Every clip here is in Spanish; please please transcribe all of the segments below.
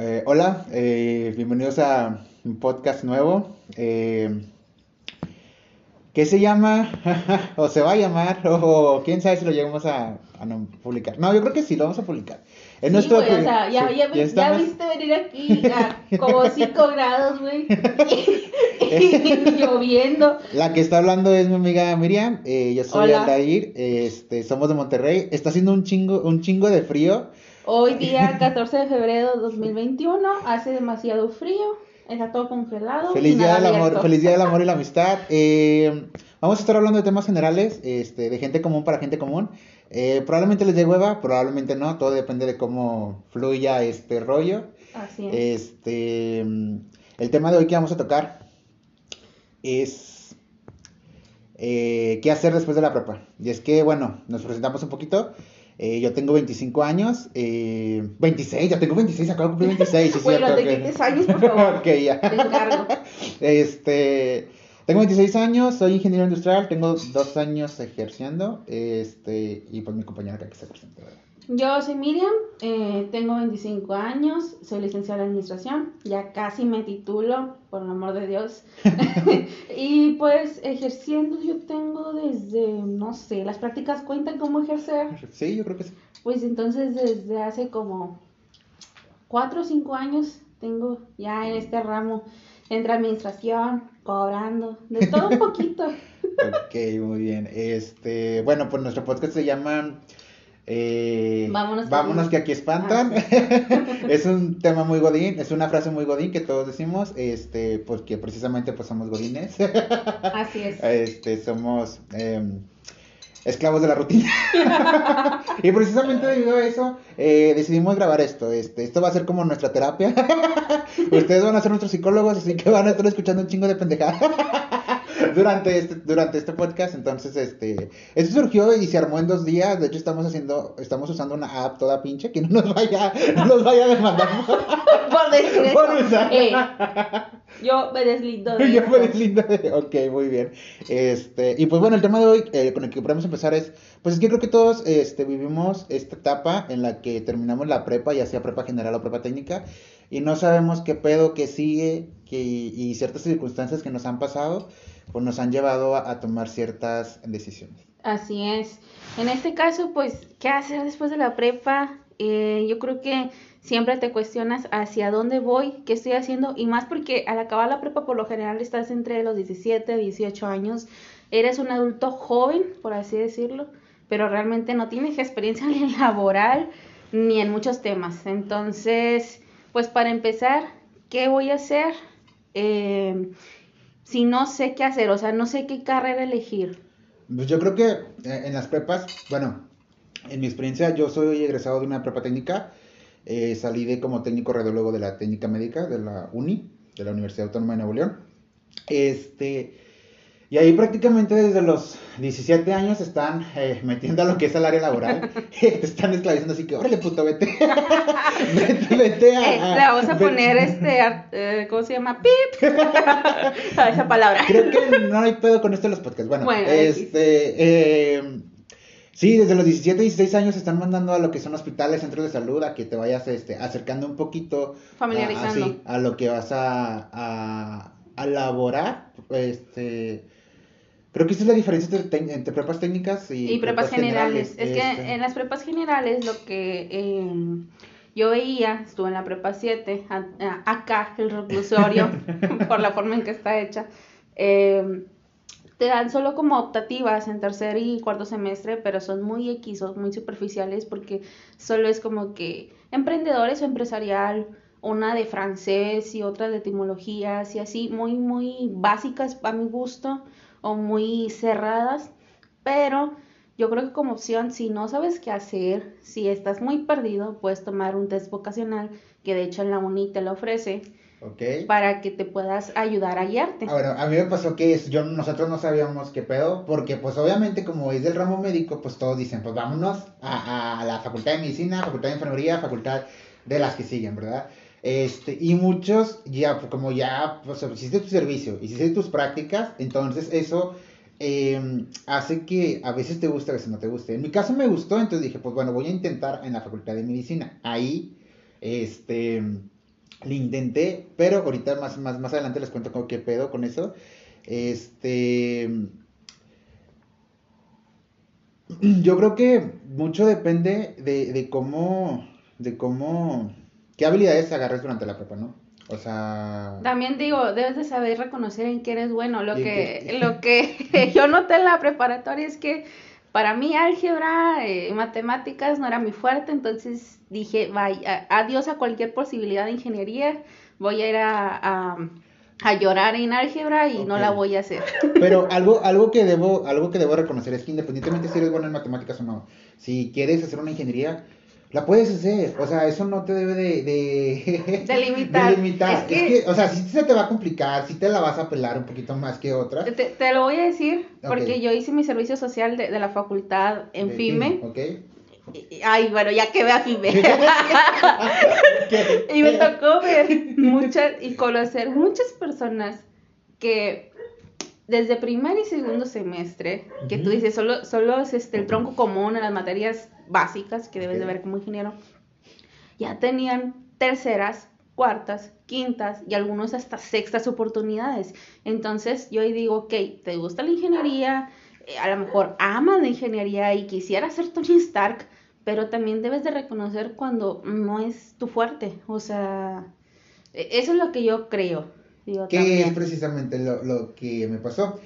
Eh, hola, eh, bienvenidos a un podcast nuevo. Eh, ¿Qué se llama? o se va a llamar, o quién sabe si lo llegamos a, a no publicar. No, yo creo que sí lo vamos a publicar. Es nuestro güey, o sea, ya, sí, ya, ya, ya viste venir aquí a como 5 grados, güey. lloviendo. La que está hablando es mi amiga Miriam. Eh, yo soy Hola. Aldair. Este, somos de Monterrey. Está haciendo un chingo, un chingo de frío. Hoy día 14 de febrero de 2021, hace demasiado frío, está todo congelado. Feliz día del amor, feliz día del amor y la amistad. Eh, vamos a estar hablando de temas generales, este, de gente común para gente común. Eh, probablemente les dé hueva, probablemente no, todo depende de cómo fluya este rollo. Así es. Este, el tema de hoy que vamos a tocar es eh, qué hacer después de la prepa. Y es que, bueno, nos presentamos un poquito. Eh, yo tengo 25 años, eh, 26, ya tengo 26, acabo de cumplir 26. Sí, bueno, de que... años, por favor. ok, ya. Te encargo. Este, tengo 26 años, soy ingeniero industrial, tengo dos años ejerciendo, este, y pues mi compañera que se presenta. Yo soy Miriam, eh, tengo 25 años, soy licenciada en administración, ya casi me titulo, por el amor de Dios. y pues ejerciendo yo tengo desde, no sé, las prácticas cuentan como ejercer. Sí, yo creo que sí. Pues entonces desde hace como 4 o 5 años tengo ya en este ramo entre administración, cobrando, de todo un poquito. ok, muy bien. Este, bueno, pues nuestro podcast se llama eh, vámonos, que, aquí espantan. Ah, es un tema muy godín, es una frase muy godín que todos decimos, este, porque precisamente pues somos godines. Así es. Este, somos em, esclavos de la rutina. y precisamente debido a eso eh, decidimos grabar esto. Este, esto va a ser como nuestra terapia. Ustedes van a ser nuestros psicólogos, así que van a estar escuchando un chingo de pendejadas durante este, durante este podcast. Entonces, este, esto surgió y se armó en dos días. De hecho, estamos haciendo, estamos usando una app toda pinche que no nos vaya, no nos vaya a demandar. por decir eh, yo me deslindo de Yo me deslindo de, ok, muy bien. Este, y pues bueno, el tema de hoy eh, con el que podemos empezar es, pues es que creo que todos este, vivimos esta etapa en la que terminamos la prepa, ya sea prepa general o prepa técnica, y no sabemos qué pedo, qué sigue, que, y ciertas circunstancias que nos han pasado pues nos han llevado a, tomar ciertas decisiones. Así es. En este caso, pues, ¿qué hacer después de la prepa? Eh, yo creo que siempre te cuestionas hacia dónde voy, qué estoy haciendo, y más porque al acabar la prepa por lo general estás entre los 17 y 18 años, eres un adulto joven, por así decirlo, pero realmente no tienes experiencia ni laboral ni en muchos temas. Entonces, pues para empezar, ¿qué voy a hacer? Eh, si no sé qué hacer? O sea, no sé qué carrera elegir. Pues yo creo que eh, en las prepas, bueno, en mi experiencia, yo soy egresado de una prepa técnica. Eh, salí de como técnico radiólogo de la técnica médica de la UNI, de la Universidad Autónoma de Nuevo León. Este, y ahí prácticamente desde los 17 años están eh, metiendo a lo que es el área laboral. te están esclavizando así que, órale, puto, vete. vete, vete a... Eh, le vamos a poner este, eh, ¿cómo se llama? Pip. a esa palabra. Creo que no hay pedo con esto en los podcasts. Bueno, este... Eh, Sí, desde los 17, 16 años se están mandando a lo que son hospitales, centros de salud, a que te vayas este, acercando un poquito familiarizando a, a, lo que vas a, a, a laborar. Este, Creo que esa es la diferencia entre, prepas técnicas y, prepas, generales. Es que este. en las prepas generales lo que em, yo veía, estuve en la prepa 7, acá el reclusorio, por la forma en que está hecha, em, te dan solo como optativas en tercer y cuarto semestre, pero son muy equisos, muy superficiales, porque solo es como que emprendedores o empresarial, una de francés y otra de etimologías y así, muy, muy básicas a mi gusto o muy cerradas, pero yo creo que como opción, si no sabes qué hacer, si estás muy perdido, puedes tomar un test vocacional, que de hecho en la UNI te lo ofrece, okay. para que te puedas ayudar a guiarte. A a mí me pasó que yo, nosotros no sabíamos qué pedo, porque pues obviamente como es del ramo médico, pues todos dicen, pues vámonos a, a la Facultad de Medicina, Facultad de Enfermería, Facultad de las que siguen, ¿verdad? Este, y muchos, ya, como ya pues, hiciste tu servicio, hiciste tus prácticas, entonces eso em, hace que a veces te guste, a veces no te guste. En mi caso me gustó, entonces dije, pues bueno, voy a intentar en la Facultad de Medicina. Ahí, este, Le intenté, pero ahorita más, más, más adelante les cuento cómo qué pedo con eso. Este. Yo creo que mucho depende de, de cómo. de cómo. Qué habilidades agarres durante la prepa, ¿no? O sea. También digo, debes de saber reconocer en qué eres bueno. Lo que, lo que yo noté en la preparatoria es que para mí álgebra, eh, matemáticas no era muy fuerte, entonces dije, vaya, adiós a cualquier posibilidad de ingeniería, voy a ir a, a, llorar en álgebra y no la voy a hacer. Pero algo, algo que debo, algo que debo reconocer es que independientemente si eres bueno en matemáticas o no, si quieres hacer una ingeniería, la puedes hacer, o sea, eso no te debe de... De, de limitar. Es, que... o sea, si se te va a complicar, si te la vas a pelar un poquito más que otras. Te, te lo voy a decir, porque yo hice mi servicio social de, de la facultad en FIME. Ok. Ay, bueno, ya que vea FIME. y me tocó ver muchas y conocer muchas personas que desde primer y segundo semestre, que tú dices, solo, solo es este, el tronco común en las materias básicas que debes de ver como ingeniero, ya tenían terceras, cuartas, quintas y algunos hasta sextas oportunidades. Entonces yo ahí digo, ok, ¿te gusta la ingeniería? Eh, a lo mejor amas la ingeniería y quisiera ser Tony Stark, pero también debes de reconocer cuando no es tu fuerte. O sea, e, eso es lo que yo creo. Que es precisamente lo, lo que me pasó.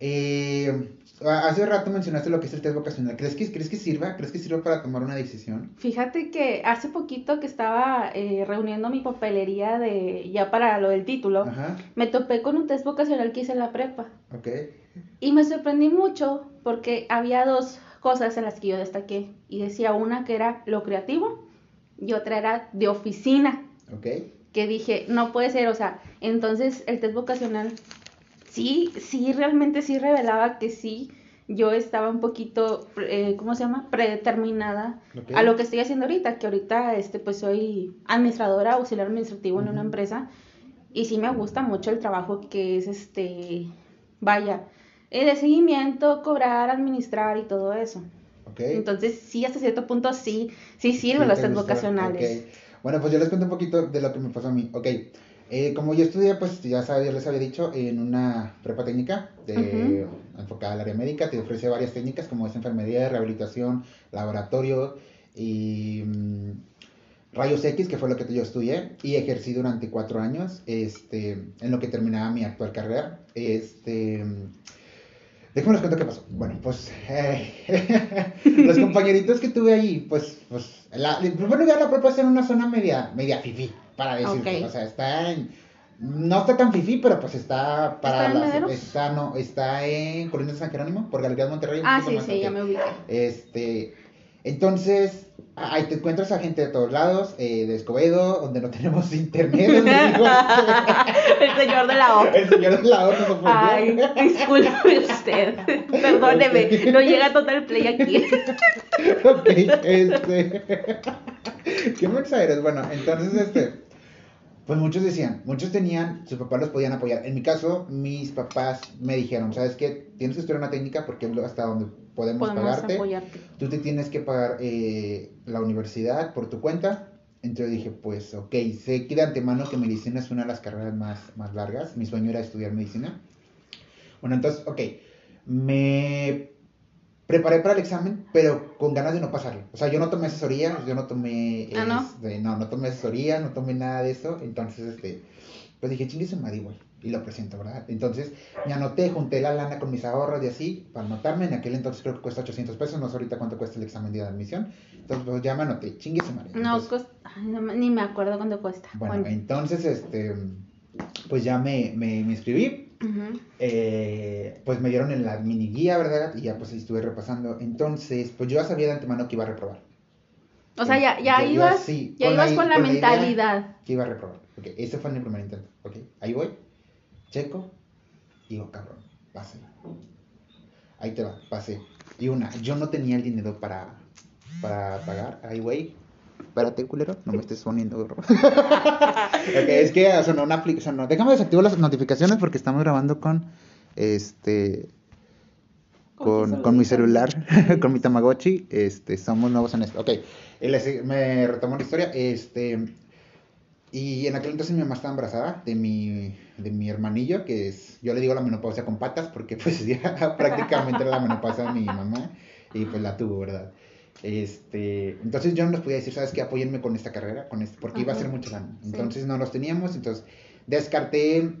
Eh, Hace rato mencionaste lo que es el test vocacional. ¿Crees que, ¿Crees que sirva? ¿Crees que sirva para tomar una decisión? Fíjate que hace poquito que estaba eh, reuniendo mi papelería de ya para lo del título, me topé con un test vocacional que hice en la prepa. Ok. Y me sorprendí mucho porque había dos cosas en las que yo destaqué. Y decía una que era lo creativo y otra era de oficina. Ok. Que dije, no puede ser, o sea, entonces el test vocacional sí, sí, realmente sí revelaba que sí, yo estaba un poquito, eh, ¿cómo se llama? Predeterminada a lo que estoy haciendo ahorita, que ahorita, este, pues soy administradora, auxiliar administrativo en una empresa, y sí me gusta mucho el trabajo que es, este, vaya, eh, de seguimiento, cobrar, administrar y todo eso. Okay. Entonces, sí, hasta cierto punto sí, sí sirven los test vocacionales. Bueno, pues yo les cuento un poquito de lo que me pasó a mí. Ok, eh, como yo estudié, pues ya, sabía, ya les había dicho, en una prepa técnica de, enfocada al área médica, te ofrece varias técnicas como es enfermería, rehabilitación, laboratorio y mm, rayos X, que fue lo que yo estudié, y ejercí durante cuatro años, este, en lo que terminaba mi actual carrera. Este, déjenme les cuento qué pasó. Bueno, pues eh, los compañeritos que tuve ahí, pues, pues, la, en primer lugar la prepa en una zona media, media fifí para decirte. O sea, está en. No está tan fifí, pero pues está para ¿Está en está, no, está en Colinas de San Jerónimo, por Galerías Monterrey. Ah, sí, sí, ya me ubiqué. Este, entonces, ahí te encuentras a gente de todos lados, eh, de Escobedo, donde no tenemos internet. el señor de la O. El señor de la O no fue Ay, disculpe usted. Perdóneme, no llega total play aquí. ok, este. ¿Qué me exageras? Bueno, entonces, este. Pues muchos decían, muchos tenían, sus papás los podían apoyar. En mi caso, mis papás me dijeron, ¿sabes qué? Tienes que estudiar una técnica porque hasta donde podemos, pagarte. Tú te tienes que pagar eh, la universidad por tu cuenta. Entonces dije, pues, ok, sé que de antemano que medicina es una de las carreras más, más largas. Mi sueño era estudiar medicina. Bueno, entonces, ok, me preparé para el examen, pero con ganas de no pasarlo. O sea, yo no tomé asesoría, yo no tomé... ¿Ah, no? Este, no, no tomé asesoría, no tomé nada de eso. Entonces, este, pues dije, chingue su madre, güey. Y lo presento, ¿verdad? Entonces, me anoté, junté la lana con mis ahorros y así, para anotarme. En aquel entonces creo que cuesta 800 pesos, no sé ahorita cuánto cuesta el examen de admisión. Entonces, pues ya me anoté, chingue su madre. No, ni me acuerdo cuánto cuesta. Bueno, entonces, este, pues ya me, me, me inscribí eh, pues me dieron en la mini guía, ¿verdad? Y ya pues estuve repasando. Entonces, pues yo ya sabía de antemano que iba a reprobar. O sea, ya, ya, ibas, ya con ibas la, con la mentalidad. que iba a reprobar. Ok, ese fue mi primer intento. Ok, ahí voy. Checo. Digo, cabrón, pase. Ahí te va, pase. Y una, yo no tenía el dinero para, para pagar. Ahí, güey, Espérate, culero, no me estés poniendo. es que sonó una aplicación. No, déjame desactivar las notificaciones porque estamos grabando con este. Con, con mi celular, con mi Tamagotchi. Este, somos nuevos en esto. Ok, me retomo la historia. Este. Y en aquel entonces mi mamá estaba embarazada de mi, de mi hermanillo, que es, yo le digo la menopausia con patas, porque pues ya prácticamente era la menopausia de mi mamá, y pues la tuvo, ¿verdad? Este, entonces yo no les podía decir, ¿sabes qué? Apóyenme con esta carrera, con este, porque iba a ser mucho daño. Entonces no los teníamos, entonces descarté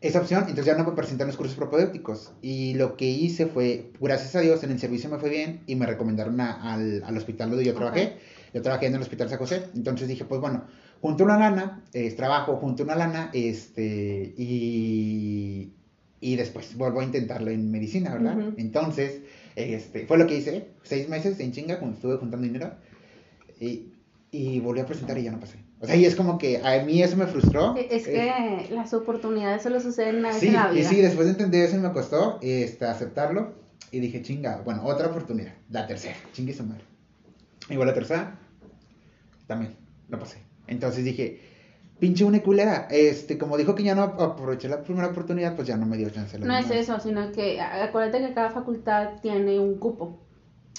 esa opción, entonces ya no me presenté en los cursos propedéuticos. Y lo que hice fue, gracias a Dios, en el servicio me fue bien y me recomendaron al, al, hospital donde yo trabajé. Yo trabajé en el hospital San José. Entonces dije, pues bueno, junto una lana, trabajo junto una lana, este, y, y después vuelvo a intentarlo en medicina, ¿verdad? Entonces, este, fue lo que hice, seis meses en chinga, cuando estuve juntando dinero, y, y volví a presentar y ya no pasé. O sea, y es como que a mí eso me frustró. E, es que las oportunidades solo suceden una vez en la vida. Y sí, después de entender eso me costó este, aceptarlo. Y dije, chinga, bueno, otra oportunidad. La tercera, chingue su madre. Igual la tercera, también, no pasé. Entonces dije, pinche una culera. Este, como dijo que ya no aproveché la primera oportunidad, pues ya no me dio chance. No es eso, sino que acuérdate que cada facultad tiene un cupo.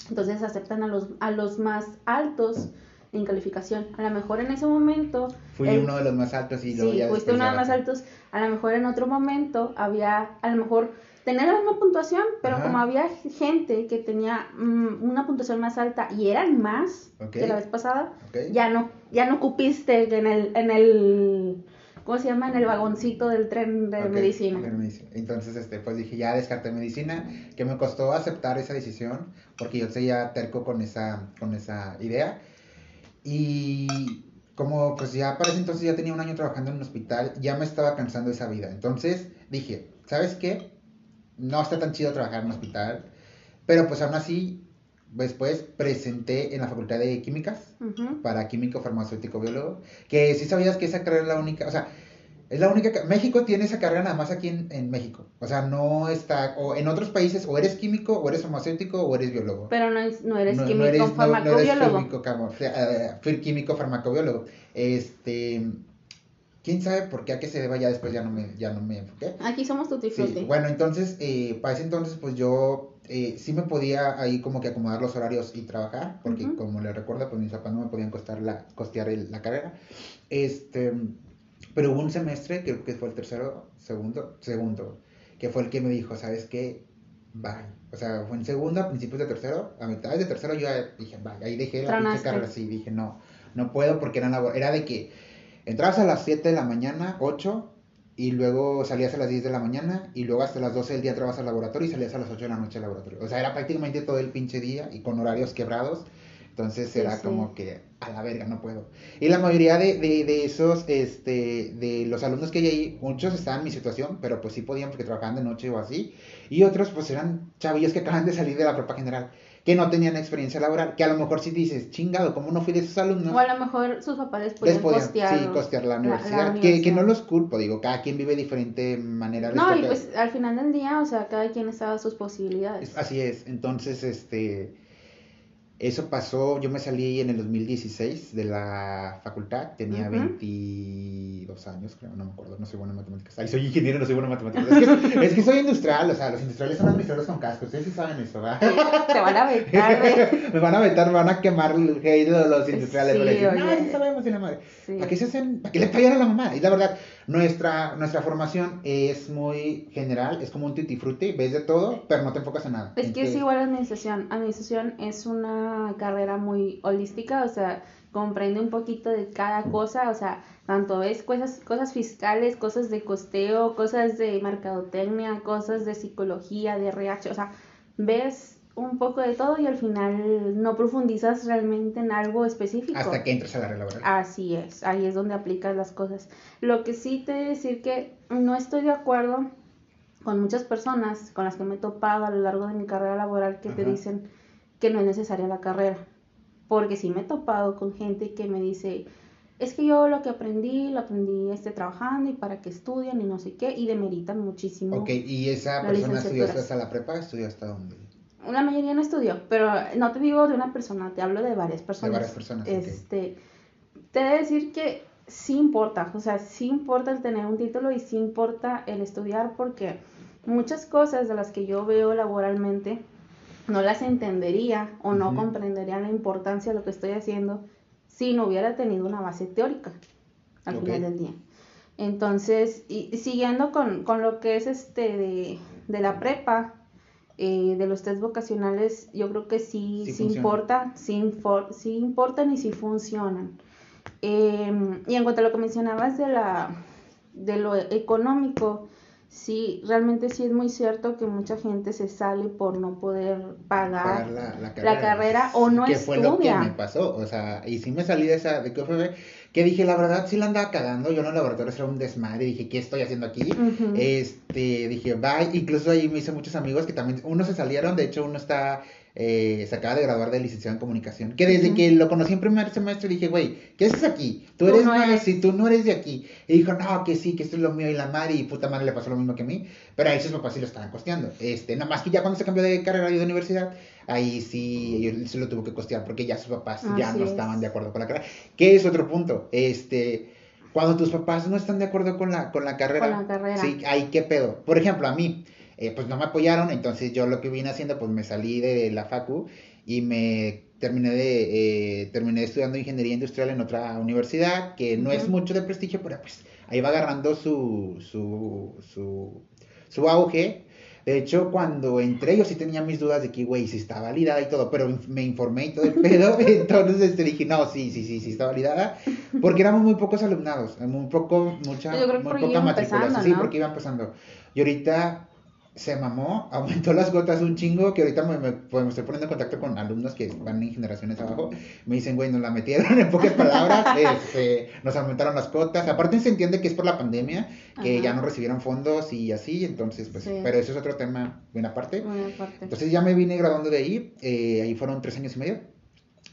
Entonces aceptan a los, a los más altos en calificación. A lo mejor en ese momento... Fui uno de los más altos y luego sí, fuiste uno de los más altos. A lo mejor en otro momento había, a lo mejor tener la misma puntuación, pero como había gente que tenía mm, una puntuación más alta y eran más que la vez pasada, ya no ya no cupiste en el en el ¿cómo se llama? en el vagoncito del tren de medicina. Entonces, este pues dije, ya descarté medicina, que me costó aceptar esa decisión porque yo seguía terco con esa con esa idea y como pues ya para ese entonces ya tenía un año trabajando en un hospital, ya me estaba cansando esa vida. Entonces dije, ¿sabes qué? No está tan chido trabajar en un hospital, pero pues aún así después presenté en la facultad de químicas para químico farmacéutico biólogo, que si sabías que esa carrera es la única, o sea, es la única. México tiene esa carrera nada más aquí en, en, México. O sea, no está. O en otros países, o eres químico, o eres farmacéutico, o eres biólogo. Pero no, es, no eres químico no farmacobiólogo. No, eres químico, farmacobiólogo. Este. ¿Quién sabe por qué a qué se deba? Ya después ya no me, ya no me enfoqué. Aquí somos tutti sí. Bueno, entonces, eh, para ese entonces, pues yo eh, sí me podía ahí como que acomodar los horarios y trabajar, porque como les recuerdo, pues mis papás no me podían costar la, costear la carrera. Este pero hubo un semestre, creo que fue el tercero, segundo, segundo, que fue el que me dijo, ¿sabes qué? Bye. O sea, fue en segundo, a principios de tercero, a mitad de tercero yo dije, bye. Ahí dejé la pinche carrera así, dije, no, no puedo porque era, era de que entrabas a las 7 de la mañana, 8, y luego salías a las 10 de la mañana, y luego hasta las 12 del día trabajabas al laboratorio y salías a las 8 de la noche al laboratorio. O sea, era prácticamente todo el pinche día y con horarios quebrados. Entonces era como que a la verga, no puedo. Y la mayoría de, de, de, esos, este, de los alumnos que hay ahí, muchos estaban en mi situación, pero pues sí podían porque trabajaban de noche o así. Y otros pues eran chavillos que acaban de salir de la prepa general, que no tenían experiencia laboral, que a lo mejor sí dices, chingado, ¿cómo no fui de esos alumnos? O a lo mejor sus papás les podían, costear, sí, costear la universidad, Que, que, no los culpo, digo, cada quien vive de diferente manera. No, y pues al final del día, o sea, cada quien estaba a sus posibilidades. Así es, entonces, este eso pasó, yo me salí en el 2016 de la facultad, tenía 22 años, creo, no me acuerdo, no soy bueno en matemáticas. Ay, soy ingeniero, no soy bueno en matemáticas. Es que, es que soy industrial, o sea, los industriales son administradores con casco, ustedes sí saben eso, ¿verdad? Te van a vetar, Me van a vetar, me van a quemar el hate de los industriales. Sí, decir, no, sí sabemos, la madre. ¿Para qué se hacen, para qué le pagan a la mamá? Y la verdad, nuestra, nuestra formación es muy general, es como un tutti frutti, ves de todo, pero no te enfocas en nada. Es que es igual administración. Administración es una carrera muy holística, o sea, comprende un poquito de cada cosa, o sea, tanto ves cosas, cosas fiscales, cosas de costeo, cosas de mercadotecnia, cosas de psicología, de RH, o sea, ves un poco de todo y al final no profundizas realmente en algo específico. Hasta que entras a la laboral. Así es, ahí es donde aplicas las cosas. Lo que sí te voy decir que no estoy de acuerdo con muchas personas con las que me he topado a lo largo de mi carrera laboral que te dicen que no es necesaria la carrera. Porque sí me he topado con gente que me dice, es que yo lo que aprendí, lo aprendí este, trabajando y para que estudian y no sé qué, y demeritan muchísimo. Ok, ¿y esa persona estudió hasta la prepa? ¿Estudió hasta dónde? Una mayoría no estudió, pero no te digo de una persona, te hablo de varias personas. De varias personas. Este, Te he de decir que sí importa, o sea, sí importa el tener un título y sí importa el estudiar porque muchas cosas de las que yo veo laboralmente no las entendería o no comprendería la importancia de lo que estoy haciendo si no hubiera tenido una base teórica. al final del día. Entonces, y, siguiendo con, con, lo que es este de, de la prepa, eh, de los test vocacionales, yo creo que sí, sí, importa, sí, sí, importan y sí funcionan. Em, y en cuanto a lo que mencionabas de, la, de lo económico, sí, realmente sí es muy cierto que mucha gente se sale por no poder pagar, la, carrera. o no que estudia. fue lo que me pasó, o sea, y sí me salí de esa, de fue que dije, la verdad, sí la andaba cagando, yo en el laboratorio era un desmadre, dije, ¿qué estoy haciendo aquí? Este, dije, bye, incluso ahí me hice muchos amigos que también, unos se salieron, de hecho uno está eh, se acaba de graduar de licenciado en comunicación. Que desde que lo conocí en primer semestre dije, güey, ¿qué haces aquí? Tú eres más, si tú no eres de aquí. Y dijo, no, que sí, que esto es lo mío y la madre, y puta madre le pasó lo mismo que a mí. Pero ahí sus papás sí lo estaban costeando. Este, nada más que ya cuando se cambió de carrera y de universidad, ahí sí, él se lo tuvo que costear porque ya sus papás ya no estaban de acuerdo con la carrera. Que es otro punto. Este cuando tus papás no están de acuerdo con la, con la carrera, con la carrera. sí, ahí qué pedo. Por ejemplo, a mí, eh, pues no me apoyaron, entonces yo lo que vine haciendo, pues me salí de la facu y me terminé de eh, terminé estudiando ingeniería industrial en otra universidad que no es mucho de prestigio pero pues ahí va agarrando su su, su, su auge de hecho, cuando entré, yo sí tenía mis dudas de que, güey, si está validada y todo, pero me informé y todo el pedo. entonces este, dije, no, sí, sí, sí, sí está validada. Porque éramos muy pocos alumnados, muy poco, mucha, muy poca matriculación. Sí, porque iba empezando. Y ahorita se mamó, aumentó las gotas un chingo, que ahorita me, pues, me, estoy poniendo en contacto con alumnos que van en generaciones abajo, me dicen, güey, nos la metieron en pocas palabras, este, nos aumentaron las cotas, aparte se entiende que es por la pandemia, que ya no recibieron fondos y así, entonces, pues, pero eso es otro tema bien aparte. Entonces ya me vine graduando de ahí, eh, ahí fueron tres años y medio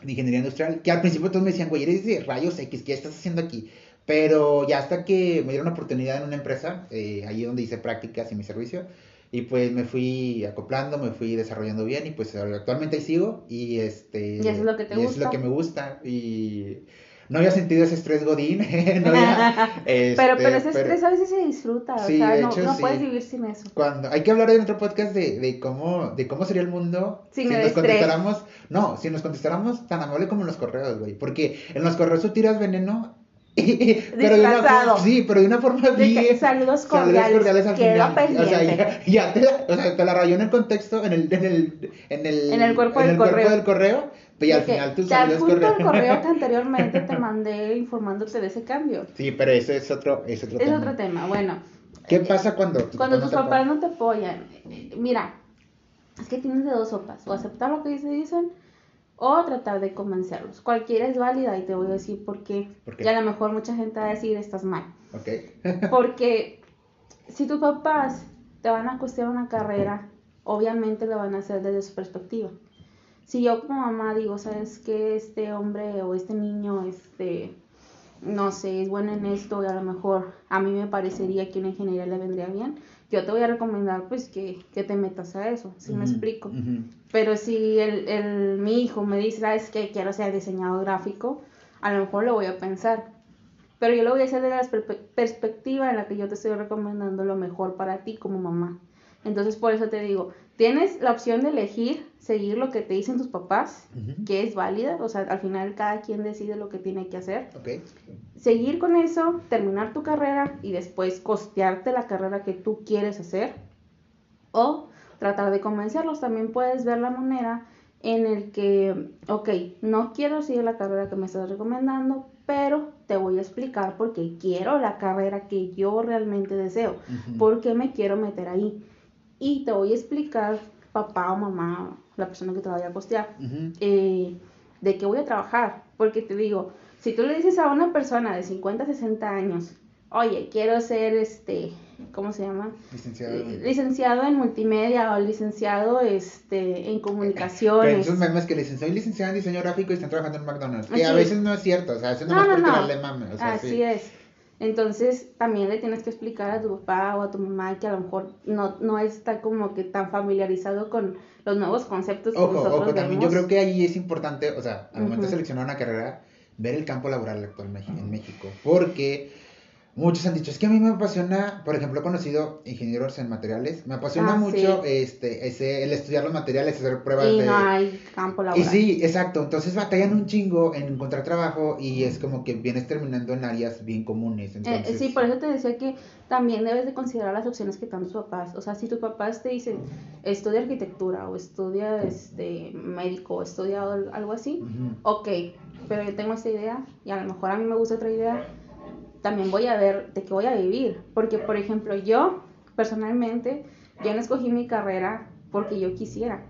de ingeniería industrial, que al principio todos me decían, güey, eres de rayos X, ¿qué estás haciendo aquí? Pero ya hasta que me dieron una oportunidad en una empresa, eh, ahí donde hice prácticas y mi servicio, y pues me fui acoplando, me fui desarrollando bien y pues actualmente ahí sigo y este... Y es lo que te gusta. es lo que me gusta y no había sentido ese estrés godín, no pero, pero ese estrés a veces se disfruta, o sea, no, no puedes vivir sin eso. Cuando, hay que hablar en otro podcast de, de cómo, de cómo sería el mundo si nos contestáramos, no, si nos contestáramos tan amable como en los correos, güey, porque en los correos tú tiras veneno pero de una forma, sí, pero de una forma bien. saludos cordiales. cordiales al final. O sea, ya, te, la, o sea, te la rayó en el contexto, en el, en el, en el, en el cuerpo, del, correo. del correo. Y al final tú saludos cordiales. el correo que anteriormente te mandé informándote de ese cambio. Sí, pero eso es otro, es otro es tema. Es otro tema, bueno. ¿Qué pasa cuando, cuando tus papás no te apoyan? Mira, es que tienes de dos sopas. O aceptar lo que dicen o tratar de convencerlos. Cualquiera es válida y te voy a decir por qué. Y a lo mejor mucha gente va a decir, estás mal. Porque si tus papás te van a costear una carrera, obviamente lo van a hacer desde su perspectiva. Si yo como mamá digo, sabes que este hombre o este niño, este, no sé, es bueno en esto y a lo mejor a mí me parecería que una ingeniería le vendría bien, yo te voy a recomendar pues que, te metas a eso, si me explico. Pero si el, el, mi hijo me dice, sabes que quiero ser diseñador gráfico, a lo mejor lo voy a pensar. Pero yo lo voy a hacer desde la perspectiva en la que yo te estoy recomendando lo mejor para ti como mamá. Entonces por eso te digo, tienes la opción de elegir seguir lo que te dicen tus papás, que es válida, o sea, al final cada quien decide lo que tiene que hacer. Seguir con eso, terminar tu carrera y después costearte la carrera que tú quieres hacer. O tratar de convencerlos. También puedes ver la manera en el que, ok, no quiero seguir la carrera que me estás recomendando, pero te voy a explicar por qué quiero la carrera que yo realmente deseo, por qué me quiero meter ahí. Y te voy a explicar, papá o mamá, la persona que te vaya a costear, eh, de qué voy a trabajar. Porque te digo, si tú le dices a una persona de 50, 60 años, oye, quiero ser este, ¿cómo se llama? Licenciado. Eh, licenciado en multimedia o licenciado este, en comunicaciones. Pero esos memes que licenciado y licenciado en diseño gráfico y están trabajando en McDonald's. Que a veces no es cierto, o sea, eso no, no no. O sea, Así es. Entonces también le tienes que explicar a tu papá o a tu mamá que a lo mejor no, no está como que tan familiarizado con los nuevos conceptos que nosotros ojo, también yo creo que ahí es importante, o sea, al momento de seleccionar una carrera, ver el campo laboral actual en México, porque Muchos han dicho, es que a mí me apasiona, por ejemplo, he conocido ingenieros en materiales, me apasiona Ah, mucho sí. este, ese, el estudiar los materiales, hacer pruebas Y de... no hay campo Y laboral. sí, exacto, entonces batallan un chingo en encontrar trabajo y es como que vienes terminando en áreas bien comunes, Eh, entonces... sí, por eso te decía que también debes de considerar las opciones que te dan tus papás. O sea, si tus papás te dicen, estudia arquitectura o estudia este, médico o estudia al- algo así, ok, pero yo tengo esta idea y a lo mejor a mí me gusta otra idea, también voy a ver de qué voy a vivir. Porque, por ejemplo, yo personalmente, yo no escogí mi carrera porque yo quisiera.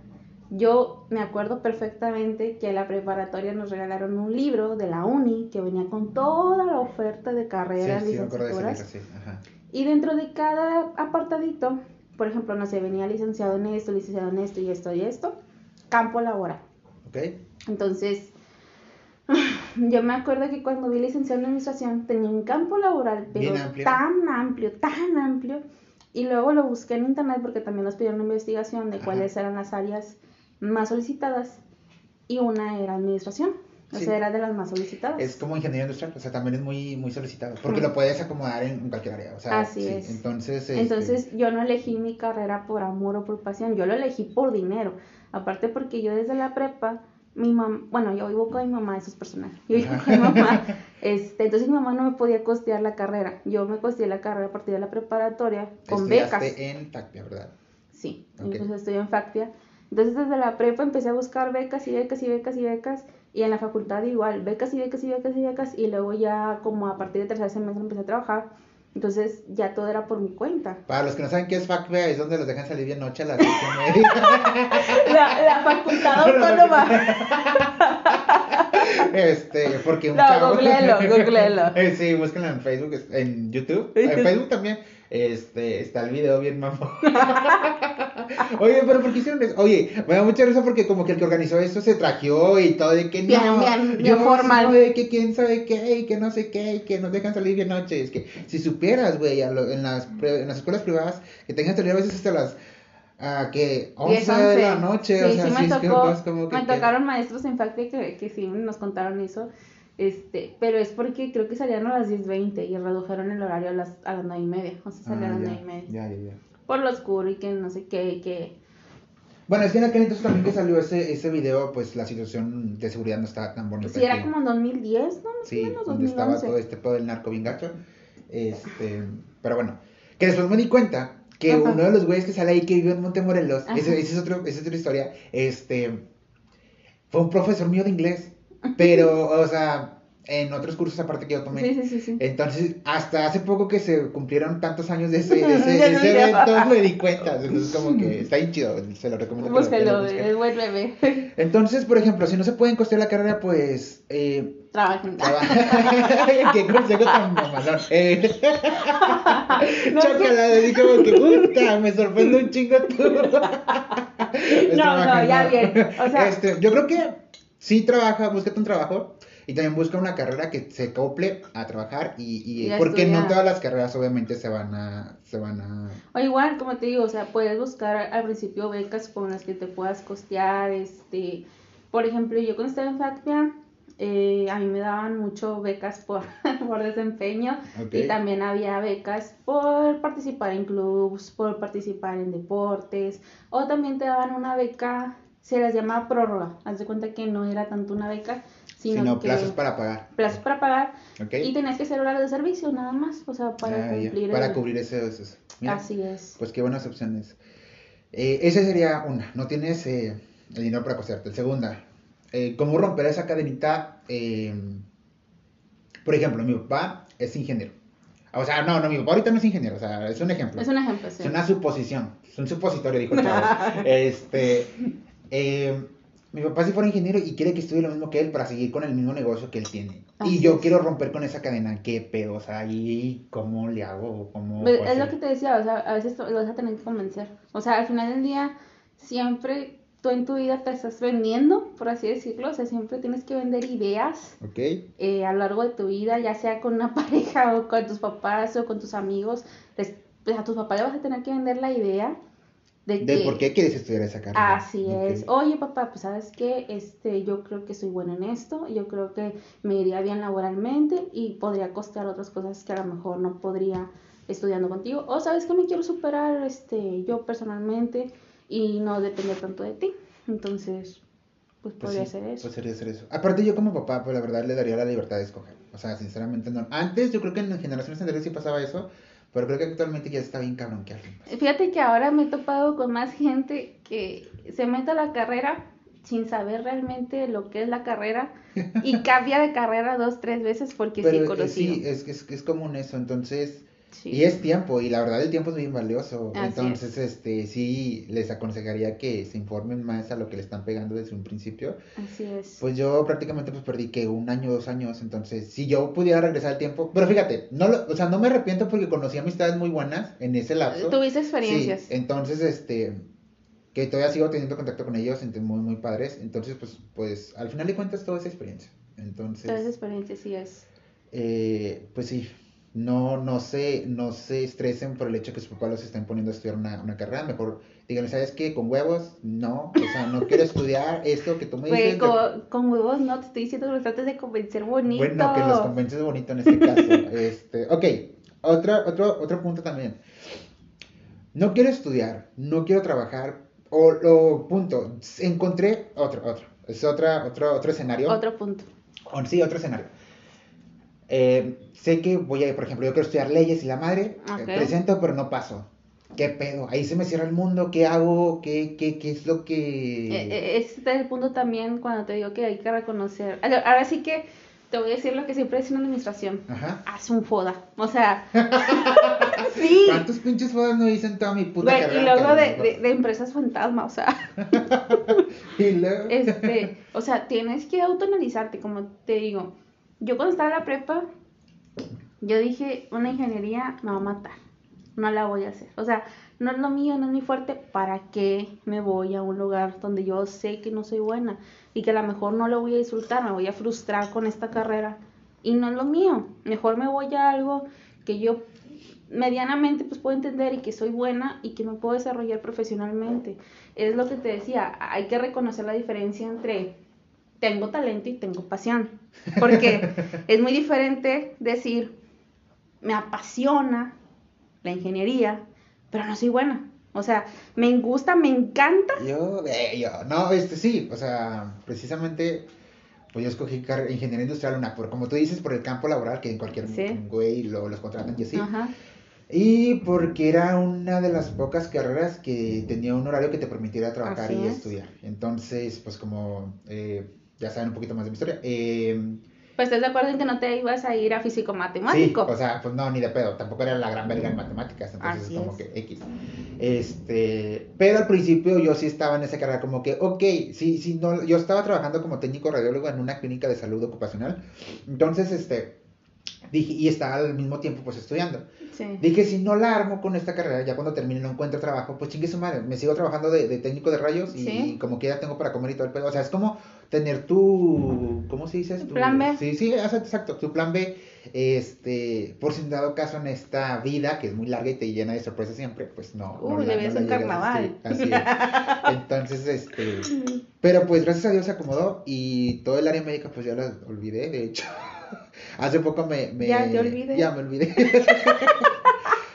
Yo me acuerdo perfectamente que en la preparatoria nos regalaron un libro de la uni que venía con toda la oferta de carreras, Sí, de licenciaturas. libro, sí, ajá. Y dentro de cada apartadito, por ejemplo, no sé, venía licenciado en esto, licenciado en esto y esto y esto, campo laboral. ¿Ok? Entonces, yo me acuerdo que cuando vi licenciado en administración tenía un campo laboral, pero amplio. tan amplio, tan amplio. Y luego lo busqué en internet porque también nos pidieron una investigación de Ajá. cuáles eran las áreas más solicitadas. Y una era administración. O Sí. sea, era de las más solicitadas. Es como ingeniero industrial, o sea, también es muy, muy solicitado, porque lo puedes acomodar en, cualquier área, o sea, Así sí, es. entonces... este, Entonces yo no elegí mi carrera por amor o por pasión, yo lo elegí por dinero. Aparte porque yo desde la prepa, mi mamá, bueno, yo vivo con mi mamá, eso es personal. Yo vivo con mi mamá. Este, entonces mi mamá no me podía costear la carrera. Yo me costeé la carrera a partir de la preparatoria con estudiaste becas. en Tacpia, ¿verdad? Sí, Ok. entonces estudié en Factia. Entonces desde la prepa empecé a buscar becas y becas y becas y becas. Y en la facultad igual, becas y becas y becas y becas. Y luego ya como a partir de tercer semestre empecé a trabajar. Entonces ya todo era por mi cuenta. Para los que no saben qué es FACPEA, es donde los dejan salir bien noche a las seis y media. La, la facultad autónoma. Este, porque un No, chavo... googleelo, googleelo. Eh, sí, búsquenlo en Facebook, en YouTube, en Facebook también, este, está el video bien mamón. Oye, pero ¿por qué hicieron eso? Oye, me da mucha risa porque como que el que organizó eso se trajeó y todo de que no, Bien, bien, bien yo formal. de que quién sabe qué y que no sé qué y que nos dejan salir bien noche. Es que si supieras, güey, en las, en las escuelas privadas que te dejan salir a veces hasta las, ah, que 11 10, de la 11. noche, Sí, o sea, sí sí, me es que tocó, es como que... me tocaron maestros en Factia que, que sí nos contaron eso. Este, pero es porque creo que salían a las 10.20 y redujeron el horario a las, a las 9 y media. O sea, Ah, salían a las ya, 9 y media. ya, ya, ya. Por lo oscuro y que no sé qué, que. Bueno, es que en aquel entonces también que salió ese, ese video, pues la situación de seguridad no estaba tan bonita. Sí, era que- como en 2010, ¿no? Más Sí, o menos, donde estaba 2011. todo este pedo del narco bien gacho. Este, pero bueno, que después me di cuenta que Ajá. uno de los güeyes que sale ahí que vive en Montemorelos, ese es otro, esa es otra historia, este, fue un profesor mío de inglés, pero, o sea, en otros cursos aparte que yo tomé. Sí, sí, sí. Entonces, hasta hace poco que se cumplieron tantos años de ese, de ese, de evento, me di cuenta. Entonces, como que está bien chido, se lo recomiendo. que lo- es buen bebé. Entonces, por ejemplo, si no se pueden costear la carrera, pues eh, Trabajen. Traba- Qué consejo tan mamalón. Eh, No, Chócala, como que puta, me sorprende un chingo tú. No, no, ya bien, o sea- Este, yo creo que sí trabaja, búscate un trabajo y también busca una carrera que se acople a trabajar y, y porque no todas las carreras obviamente se van a, se van a, O igual, como te digo, o sea, puedes buscar al principio becas con las que te puedas costear, este, por ejemplo, yo cuando estaba en Factia, eh, a mí me daban mucho becas por, por desempeño y también había becas por participar en clubs, por participar en deportes, o también te daban una beca, se las llama prórroga, haz de cuenta que no era tanto una beca, sino, sino que plazos para pagar. plazos para pagar y tenías que hacer horario de servicio nada más, o sea, para Ah, ya, cumplir para el- cubrir esos. Mira, Así es. Pues qué buenas opciones. Eh, esa sería una, no tienes eh, el dinero para costearte. Segunda, eh, ¿cómo romper esa cadenita? Eh, por ejemplo, mi papá es ingeniero. O sea, no, no, mi papá ahorita no es ingeniero, o sea, es un ejemplo. Es un ejemplo, sí. Es una suposición, es un supositorio, dijo el chavo. este, eh, mi papá si fuera ingeniero y quiere que estudie lo mismo que él para seguir con el mismo negocio que él tiene. Así y yo es. quiero romper con esa cadena, ¿qué pedo? O sea, ¿y cómo le hago? ¿Cómo puedo Es lo que te decía, o sea, a veces lo vas a tener que convencer. O sea, al final del día, siempre tú en tu vida te estás vendiendo, por así decirlo. O sea, siempre tienes que vender ideas ¿Ok? eh, a lo largo de tu vida, ya sea con una pareja o con tus papás o con tus amigos. Pues, a tus papás le vas a tener que vender la idea de, por qué quieres estudiar esa carrera. Así es. Oye, papá, pues sabes qué, este, yo creo que soy buena en esto, yo creo que me iría bien laboralmente y podría costear otras cosas que a lo mejor no podría estudiando contigo. O sabes que me quiero superar, este, yo personalmente y no depender tanto de ti. Entonces, pues, pues podría ser eso. Podría ser eso. Aparte yo como papá, pues la verdad le daría la libertad de escoger. O sea, sinceramente no. Antes yo creo que en generaciones anteriores sí pasaba eso pero creo que actualmente ya está bien cabrón que alguien. Fíjate que ahora me he topado con más gente que se mete a la carrera sin saber realmente lo que es la carrera y cambia de carrera dos, tres veces porque sí eh, conocido. Sí, es, es, es común eso. Entonces, y es tiempo, y la verdad el tiempo es bien valioso. Entonces, este, sí, les aconsejaría que se informen más a lo que le están pegando desde un principio. Así es. Pues yo prácticamente pues perdí que un año, dos años, entonces si yo pudiera regresar al tiempo, pero fíjate, no o sea, no me arrepiento porque conocí amistades muy buenas en ese lapso. Tuviste experiencias. Sí, entonces, este, que todavía sigo teniendo contacto con ellos, muy, muy padres. Entonces, pues, pues, al final de cuentas, toda esa experiencia. Entonces. Toda esa experiencia, sí es. Eh, pues sí, no, no se, no se estresen por el hecho que sus papás los estén poniendo a estudiar una, una carrera, mejor díganle, ¿sabes qué? Con huevos, no, o sea, no quiero estudiar esto que tú me dices. Con, con, huevos no, te estoy diciendo que los trates de convencer bonito. Bueno, que los convences bonito en este caso. este, ok, otra, otro, otro punto también. No quiero estudiar, no quiero trabajar, o, o punto, encontré otro, otro, es otra, otro, otro escenario. Otro punto. sí, otro escenario eh, sé que voy a, por ejemplo, yo quiero estudiar leyes y la madre, eh, presento, pero no paso. ¿Qué pedo? Ahí se me cierra el mundo, ¿qué hago? ¿Qué, qué, qué es lo que...? Eh, este es el punto también cuando te digo que hay que reconocer. Ahora sí que te voy a decir lo que siempre dice una administración. Ajá. Haz un FODA. O sea, sí. ¿Cuántos pinches FODAs no dicen toda mi puta carrera? Y luego de, de, empresas fantasma, o sea. y luego. Este, o sea, tienes que autoanalizarte, como te digo yo cuando estaba en la prepa, yo dije, una ingeniería me va a matar, no la voy a hacer. O sea, no es lo mío, no es mi fuerte, ¿para qué me voy a un lugar donde yo sé que no soy buena y que a lo mejor no lo voy a disfrutar, me voy a frustrar con esta carrera? Y no es lo mío, mejor me voy a algo que yo medianamente pues puedo entender y que soy buena y que me puedo desarrollar profesionalmente. Es lo que te decía, hay que reconocer la diferencia entre tengo talento y tengo pasión. Porque es muy diferente decir, me apasiona la ingeniería, pero no soy buena. O sea, me gusta, me encanta. Yo, eh, yo, no, este sí, o sea, precisamente, pues yo escogí ingeniería industrial, una, por, como tú dices, por el campo laboral, que en cualquier güey lo, los contratan y así. Ajá. Y porque era una de las pocas carreras que tenía un horario que te permitiera trabajar y estudiar. Entonces, pues como eh, ya saben un poquito más de mi historia. Eh, pues estás de acuerdo en que no te ibas a ir a físico matemático. Sí, o sea, pues no, ni de pedo. Tampoco era la gran verga en matemáticas. Entonces es como que X. Este, pero al principio yo sí estaba en esa carrera como que, ok, sí, sí, no, yo estaba trabajando como técnico radiólogo en una clínica de salud ocupacional. Entonces, este, Dije, y estaba al mismo tiempo pues estudiando. Dije, si no la armo con esta carrera, ya cuando termine no encuentro trabajo, pues chingue su madre, me sigo trabajando de, técnico de rayos y, como que ya tengo para comer y todo el pedo. O sea, es como tener tu, ¿cómo se dice? Tu plan B. Sí, sí, exacto, tu plan B, este, por si dado caso en esta vida, que es muy larga y te llena de sorpresas siempre, pues no. Uy, le ves un carnaval. así es. Entonces, este, pero pues gracias a Dios se acomodó y todo el área médica pues ya la olvidé, de hecho. Hace poco me, me... Ya te olvidé. Ya me olvidé.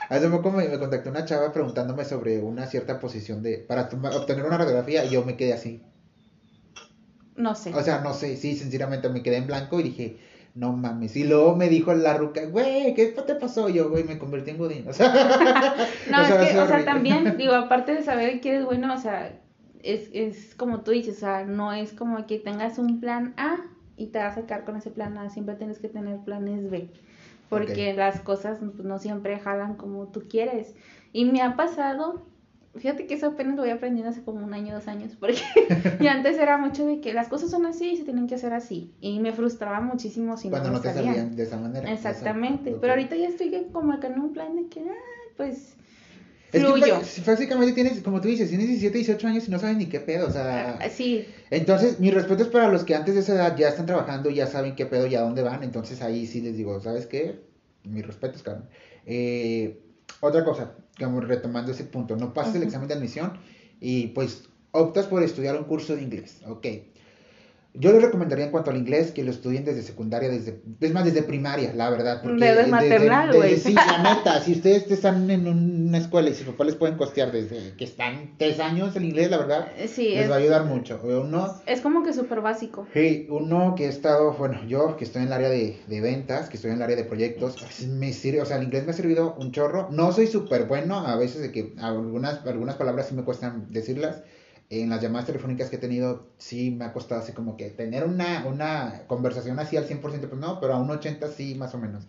Hace poco me, me, contactó una chava preguntándome sobre una cierta posición de... para obtener una radiografía y yo me quedé así. No sé. O sea, no sé, sí, sinceramente me quedé en blanco y dije, no mames. Y luego me dijo la ruca, güey, ¿qué te pasó? yo, güey, me convertí en godín. O sea, no, es que, o sea, también, digo, aparte de saber que eres bueno, o sea, es, es como tú dices, o sea, no es como que tengas un plan A y te vas a sacar con ese plan A, siempre tienes que tener planes B, porque las cosas pues, no siempre jalan como tú quieres. Y me ha pasado, fíjate que eso apenas lo voy aprendiendo hace como un año, dos años, porque y antes era mucho de que las cosas son así y se tienen que hacer así. Y me frustraba muchísimo si Cuando no, te salían de esa manera. Exactamente, pero ahorita ya estoy como que en un plan de que, pues es que básicamente tienes, como tú dices, tienes 17, 18 años y no sabes ni qué pedo, o sea... Ah, sí. Entonces, mi respeto es para los que antes de esa edad ya están trabajando, ya saben qué pedo y a dónde van, entonces ahí sí les digo, ¿sabes qué? Mi respeto es, cabrón. Eh, otra cosa, como retomando ese punto, no pasas el examen de admisión y pues optas por estudiar un curso de inglés, ok. Yo les recomendaría en cuanto al inglés que lo estudien desde secundaria, desde, es más, desde primaria, la verdad. Porque desde maternal, güey. Sí, la neta, si ustedes están en una escuela y sus papás les pueden costear desde que están tres años el inglés, la verdad, eh, sí, les va a ayudar mucho. Uno, es como que súper básico. Sí, uno que he estado, bueno, yo que estoy en el área de, de ventas, que estoy en el área de proyectos, me sirve, o sea, el inglés me ha servido un chorro. No soy súper bueno, a veces de que algunas, algunas palabras sí me cuestan decirlas en las llamadas telefónicas que he tenido, sí me ha costado así como que tener una, una conversación así al 100%, pues no, pero a un 80% sí, más o menos.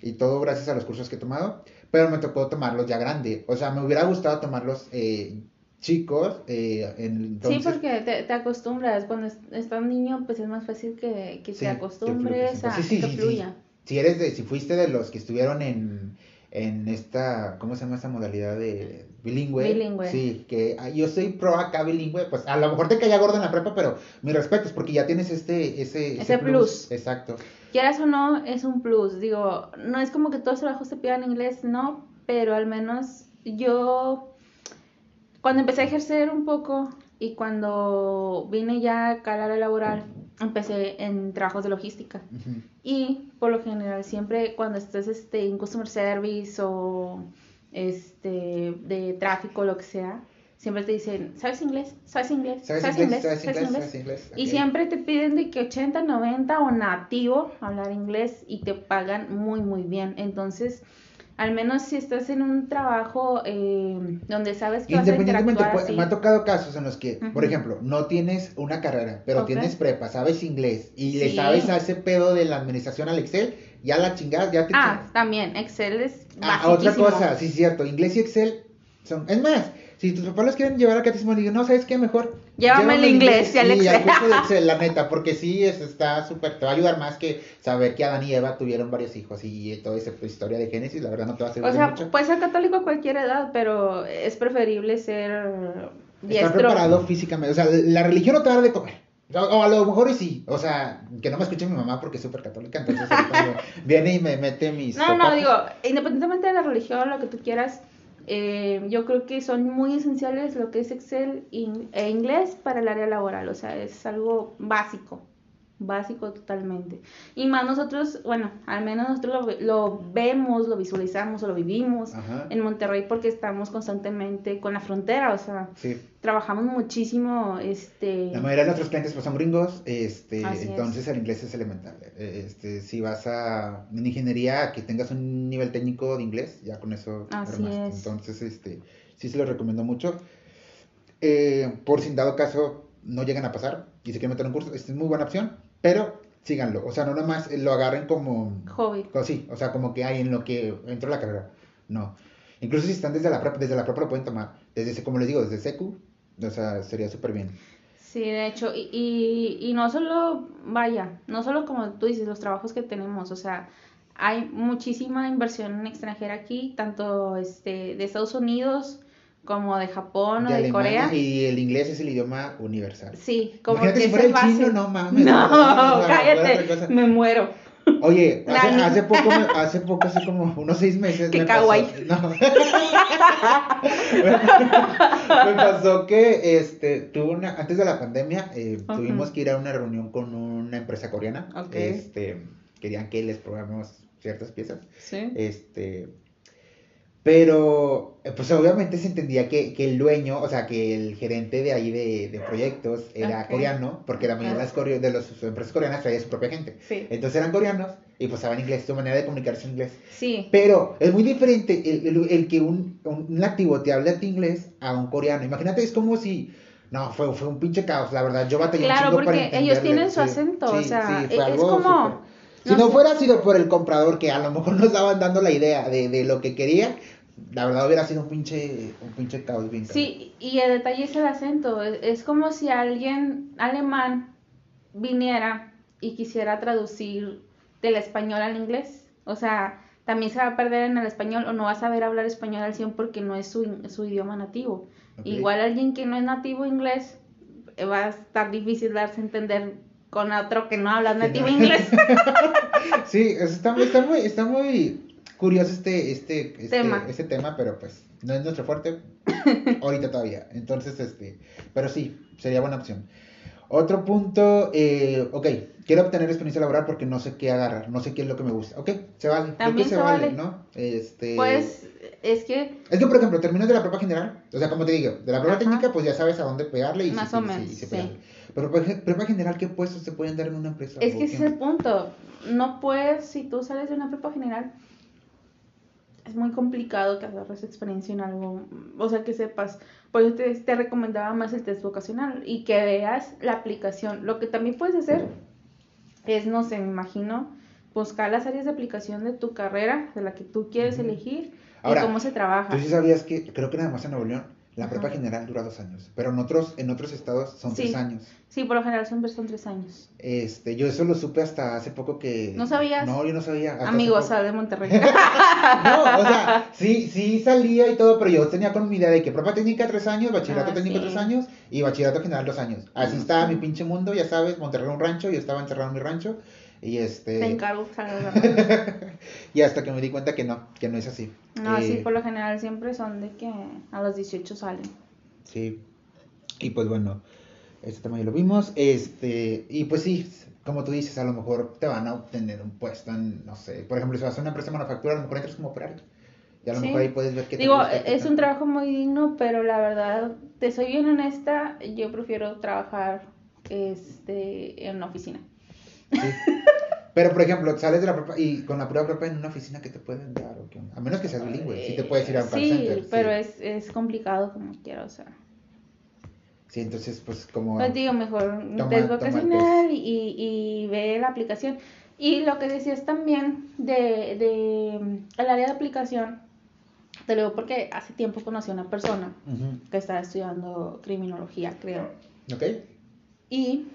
Y todo gracias a los cursos que he tomado, pero me tocó tomarlos ya grande. O sea, me hubiera gustado tomarlos eh, chicos. Eh, Sí, porque te, te, acostumbras. Cuando estás niño, pues es más fácil que, que te acostumbres a que fluya. Si, eres de, si fuiste de los que estuvieron en en esta, ¿cómo se llama esta modalidad de bilingüe? Bilingüe. Sí, que ah, yo soy pro acá bilingüe, pues a lo mejor te caía gordo en la prepa, pero mi respeto es porque ya tienes este, ese, ese, plus. Exacto. Quieras o no, es un plus. Digo, no es como que todos los trabajos te pidan inglés, no, pero al menos yo, cuando empecé a ejercer un poco y cuando vine ya a calar a laboral, empecé en trabajos de logística. Y por lo general, siempre cuando estés este, en customer service o este, de tráfico, lo que sea, siempre te dicen, ¿sabes inglés? ¿Sabes inglés? ¿Sabes, inglés? ¿Sabes inglés? Y siempre te piden de que 80, 90 o nativo hablar inglés y te pagan muy, muy bien. Entonces, al menos si estás en un trabajo eh, donde sabes que vas a interactuar así. me ha tocado casos en los que, por ejemplo, no tienes una carrera, pero tienes prepa, sabes inglés y le sabes a ese pedo de la administración al Excel, ya la chingada, ya te Ah, también, Excel es Ah, otra cosa, sí, cierto, inglés y Excel son, es más, si tus papás los quieren llevar a catecismo, digo, no, ¿sabes qué? Mejor. Llévame el inglés y al Excel. la neta, porque sí, es, está súper, te va a ayudar más que saber que Adán y Eva tuvieron varios hijos y toda esa historia de Génesis, la verdad no te va a servir O sea, puedes ser católico a cualquier edad, pero es preferible ser. Estar preparado físicamente, o sea, la religión no te da de comer. O a lo mejor y sí, o sea, que no me escuche mi mamá porque es súper católica, entonces viene y me mete mis... No, no, digo, independientemente de la religión, lo que tú quieras, eh, yo creo que son muy esenciales lo que es Excel e inglés para el área laboral, o sea, es algo básico básico totalmente. Y más nosotros, bueno, al menos nosotros lo, vemos, lo visualizamos o lo vivimos en Monterrey porque estamos constantemente con la frontera, o sea, trabajamos muchísimo, este... La mayoría de nuestros clientes pues, son gringos, este, entonces el inglés es elemental. Eh, este, si vas a en ingeniería, que tengas un nivel técnico de inglés, ya con eso... Así es. Entonces, este, sí se lo recomiendo mucho. Eh, por si dado caso no llegan a pasar y se quieren meter un curso, es muy buena opción pero síganlo. O sea, no nomás lo agarren como... Hobby. sí, o sea, como que hay en lo que entró la carrera. No. Incluso si están desde la prepa, desde la prepa lo pueden tomar. Desde, como les digo, desde secu, o sea, sería súper bien. Sí, de hecho, y, y, y no solo, vaya, no solo como tú dices, los trabajos que tenemos, o sea, hay muchísima inversión extranjera aquí, tanto este, de Estados Unidos, como de Japón o de Corea. Y el inglés es el idioma universal. Sí, como Imagínate si fuera el chino, no mames. No, cállate, me muero. Oye, hace, hace, poco, hace poco, hace como unos seis meses. Qué me kawaii. Pasó, no. me pasó que este, tuve una, antes de la pandemia, eh, tuvimos que ir a una reunión con una empresa coreana. Okay. Este, querían que les probáramos ciertas piezas. Sí. Este, pero, eh, pues obviamente se entendía que, que, el dueño, o sea, que el gerente de ahí de, de proyectos era coreano, porque la mayoría de las, de empresas coreanas traía su propia gente. Sí. Entonces eran coreanos y pues saben inglés, su manera de comunicarse en inglés. Sí. Pero es muy diferente el, el, que un, un, nativo te hable a ti inglés a un coreano. Imagínate, es como si... No, fue, fue un pinche caos, la verdad. Yo batallé claro, porque ellos tienen su acento, o sea, e, es como... Si no, fuera sido por el comprador, que a lo mejor nos estaban dando la idea de, de lo que quería, la verdad hubiera sido un pinche, un pinche caos bien Sí, y el detalle es el acento. Es como si alguien alemán viniera y quisiera traducir del español al inglés. O sea, también se va a perder en el español o no va a saber hablar español al 100 porque no es su, su idioma nativo. Igual alguien que no es nativo inglés eh, va a estar difícil darse a entender con otro que no habla nativo inglés. sí, está, está muy, está muy curioso este, este, este tema. este tema, pero pues no es nuestro fuerte ahorita todavía. Entonces, este, pero sí, sería buena opción. Otro punto, eh, ok, quiero obtener experiencia laboral porque no sé qué agarrar, no sé qué es lo que me gusta. Ok, se vale. También se, vale, ¿no? Este... Pues es que... Es que, por ejemplo, terminas de la prueba general, o sea, como te digo, de la prueba técnica, pues ya sabes a dónde pegarle y Más o menos, sí, Pero prueba general, ¿qué puestos se pueden dar en una empresa? Es que ese es el punto. No puedes, si tú sales de una prueba general, es muy complicado que agarres experiencia en algo, o sea, que sepas. Por eso te, te, recomendaba más el test vocacional y que veas la aplicación. Lo que también puedes hacer es, no sé, me imagino, buscar las áreas de aplicación de tu carrera, de la que tú quieres elegir y cómo se trabaja. Tú sí sabías que, creo que nada más en Nuevo León, la prepa general dura dos años, pero en otros, en otros estados son tres años. Sí, por lo general siempre son tres años. Este, yo eso lo supe hasta hace poco que... ¿No sabías? No, yo no sabía. Amigos, o de Monterrey. no, o sea, sí, sí salía y todo, pero yo tenía con mi idea de que prepa técnica tres años, bachillerato ah, técnico tres años y bachillerato general dos años. Así estaba mi pinche mundo, ya sabes, Monterrey un rancho, yo estaba encerrado en mi rancho. Y este... Te encargo Y hasta que me di cuenta que no, que no es así. No, sí, eh, por lo general siempre son de que a los 18 salen. Sí. Y pues bueno, este tema ya lo vimos. Este, y pues sí, como tú dices, a lo mejor te van a obtener un puesto en, no sé, por ejemplo, si vas a una empresa de manufactura, a lo mejor entras como operario. Y a lo mejor ahí puedes ver que Digo, es un trabajo muy digno, pero la verdad, te soy bien honesta, yo prefiero trabajar este, en una oficina. Pero, por ejemplo, sales de la prueba y con la prueba propia en una oficina, ¿qué te pueden dar? ¿O? A menos que seas bilingüe, sí te puedes ir a un call sí, Pero es, es complicado como quiera, o sea. Sí, entonces, pues, como... Pues digo, mejor desvocacional y, y ve la aplicación. Y lo que decías también de, de el área de aplicación, te lo digo porque hace tiempo conocí a una persona que estaba estudiando criminología, creo. Ok. Y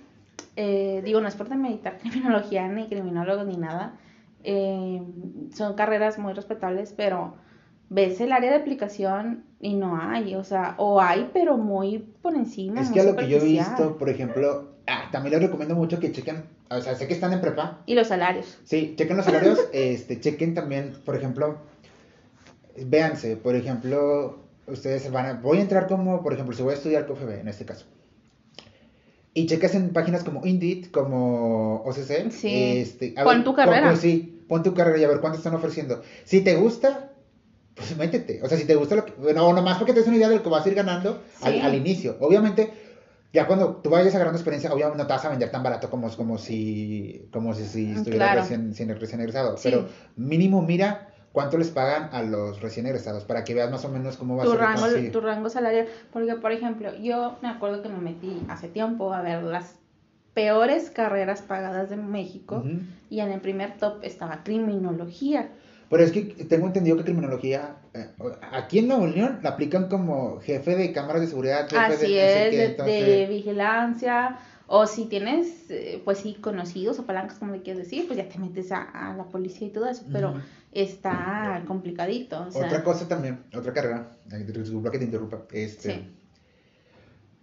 eh, digo, no es por meditar criminología ni criminólogos ni nada, eh, son carreras muy respetables, pero ves el área de aplicación y no hay, o sea, o hay, pero muy por encima. Es que a lo que yo he visto, por ejemplo, ah, también les recomiendo mucho que chequen, o sea, sé que están en prepa. Y los salarios. Sí, chequen los salarios, este, chequen también, por ejemplo, véanse, por ejemplo, ustedes van a, voy a entrar como, por ejemplo, si voy a estudiar COFB en este caso y checas en páginas como Indeed, como OCC. Sí. Este, pon tu carrera. sí, pon tu carrera y a ver cuánto están ofreciendo. Si te gusta, pues métete. O sea, si te gusta lo que. No, nomás porque te das una idea de lo que vas a ir ganando al, inicio. Obviamente, ya cuando tú vayas agarrando experiencia, obviamente no te vas a vender tan barato como, como si, como si, si mm, estuvieras recién, recién egresado. Pero mínimo mira cuánto les pagan a los recién egresados para que veas más o menos cómo va tu a ser rango, tu rango salarial. Porque, por ejemplo, yo me acuerdo que me metí hace tiempo a ver las peores carreras pagadas de México y en el primer top estaba criminología. Pero es que tengo entendido que criminología, eh, aquí en Nuevo León la aplican como jefe de cámaras de seguridad. Jefe Así es, de, vigilancia, o si tienes, eh, pues sí, conocidos o palancas, como le quieres decir, pues ya te metes a, la policía y todo eso, pero está complicadito. Otra cosa también, otra carrera, disculpa que te interrumpa, este,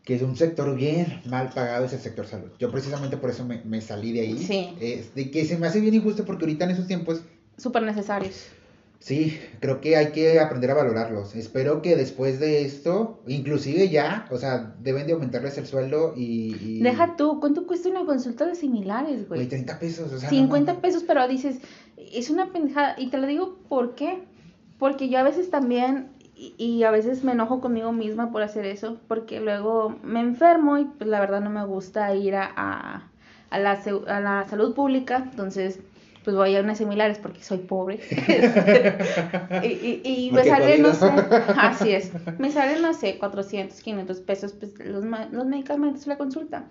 que es un sector bien mal pagado, es el sector salud. Yo precisamente por eso me, salí de ahí. Sí. Este, que se me hace bien injusto porque ahorita en esos tiempos... Súper necesarios. Sí, creo que hay que aprender a valorarlos. Espero que después de esto, inclusive ya, o sea, deben de aumentarles el sueldo y... Deja tú, ¿cuánto cuesta una consulta de similares, güey? 30 pesos, o sea... 50 pesos, pero dices, es una pendejada. Y te lo digo, ¿por qué? Porque yo a veces también, y, a veces me enojo conmigo misma por hacer eso, porque luego me enfermo y pues la verdad no me gusta ir a, a, a la, a la salud pública, entonces pues voy a unas similares porque soy pobre. y, y, me sale, no sé, así es, me sale, no sé, 400, 500 pesos pues, los, los medicamentos, la consulta.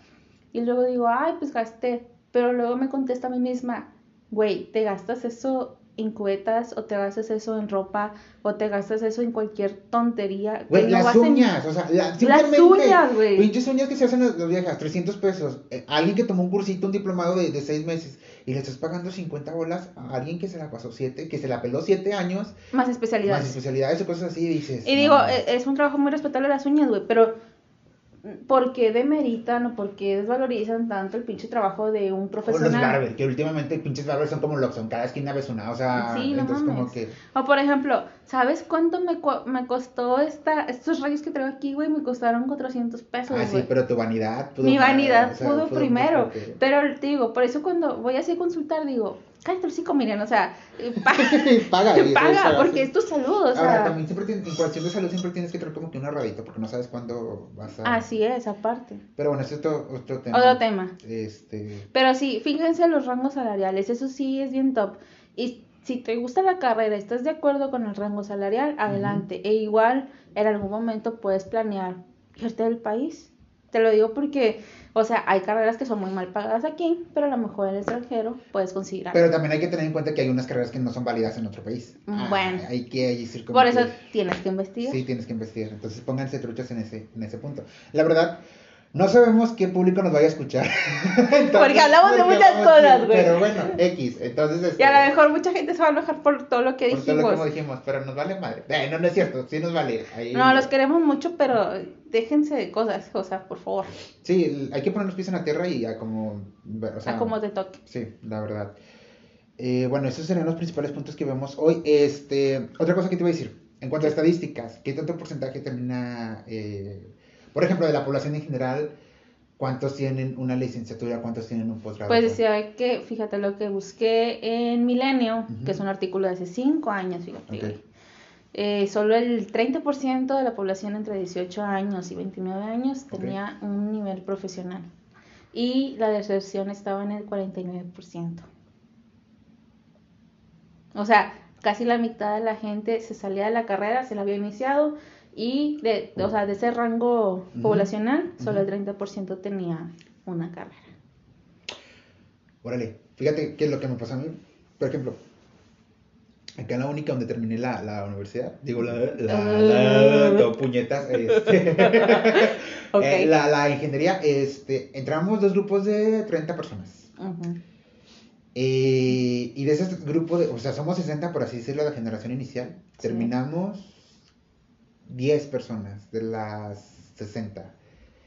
Y luego digo, ay, pues gasté. Pero luego me contesta a mí misma, güey, te gastas eso en cuetas o te gastas eso en ropa o te gastas eso en cualquier tontería. Güey, las uñas, o sea, la, las uñas, güey. Pinches uñas que se hacen las viejas, 300 pesos. Eh, alguien que tomó un cursito, un diplomado de, de seis meses y le estás pagando 50 bolas a alguien que se la pasó 7, que se la peló 7 años. Más especialidades. Más especialidades o cosas así, dices. Y digo, e, es un trabajo muy respetable las uñas, güey, pero ¿por qué demeritan o por qué desvalorizan tanto el pinche trabajo de un profesional? O los barbers, que últimamente pinches barbers son como Loxon, cada esquina ves una, o sea, Sí, no entonces como mames. que... O por ejemplo, ¿sabes cuánto me, cu- me costó esta, estos rayos que traigo aquí, güey? Me costaron 400 pesos, Ah, sí, pero tu vanidad pudo Mi vanidad o sea, pudo pudo primero. porque- Pero te digo, por eso cuando voy así a consultar, digo, cállate el hocico, miren, o sea, eh, pa- paga, y paga, porque es tu salud, o sea. Ahora, también siempre tienes, en cuestión de salud siempre tienes que traer como que una radita porque no sabes cuándo vas a... Así es, aparte. Pero bueno, ese es otro, otro tema. Otro tema. Este... Pero sí, fíjense los rangos salariales, eso sí es bien top. Y si te gusta la carrera, estás de acuerdo con el rango salarial, adelante. E igual, en algún momento puedes planear irte del país. Te lo digo porque, o sea, hay carreras que son muy mal pagadas aquí, pero a lo mejor en el extranjero puedes considerar. Pero también hay que tener en cuenta que hay unas carreras que no son válidas en otro país. Mm, Ah, bueno. hay que decir Por eso tienes que investigar. Sí, tienes que investigar. Entonces pónganse truchas en ese, en ese punto. La verdad, no sabemos qué público nos vaya a escuchar. Entonces, Porque hablamos de muchas cosas, güey. Pero bueno, X. Entonces, este, Y a lo mejor mucha gente se va a enojar por todo lo que por todo lo dijimos. que dijimos, pero nos vale madre. Eh, no, no es cierto, sí nos vale. Ahí- No, los queremos mucho, pero déjense de cosas, o sea, por favor, Sí, hay que poner los pies en la tierra y a como... O sea, a como te toque. Sí, la verdad. Eh, bueno, esos serían los principales puntos que vemos hoy. Este, otra cosa que te iba a decir, en cuanto a estadísticas, ¿qué tanto porcentaje termina, eh, por ejemplo, de la población en general, cuántos tienen una licenciatura, cuántos tienen un posgrado? Pues decía que, fíjate lo que busqué en Milenio, Ujú. que es un artículo de hace 5 años, fíjate. Eh, solo el 30% de la población entre 18 años y 29 años tenía un nivel profesional. Y la deserción estaba en el 49%. O sea, casi la mitad de la gente se salía de la carrera, se la había iniciado. Y de, o sea, de ese rango poblacional, solo Ujú. el 30% tenía una carrera. Órale, fíjate qué es lo que me pasó a mí. Por ejemplo, acá en la única donde terminé la, la universidad, digo, la, la, la, todo puñetas, este, eh, la, la ingeniería, este, entramos dos grupos de 30 personas. Eh, y de ese grupo, de, o sea, somos 60, por así decirlo, de generación inicial. Sí. Terminamos 10 personas de las 60.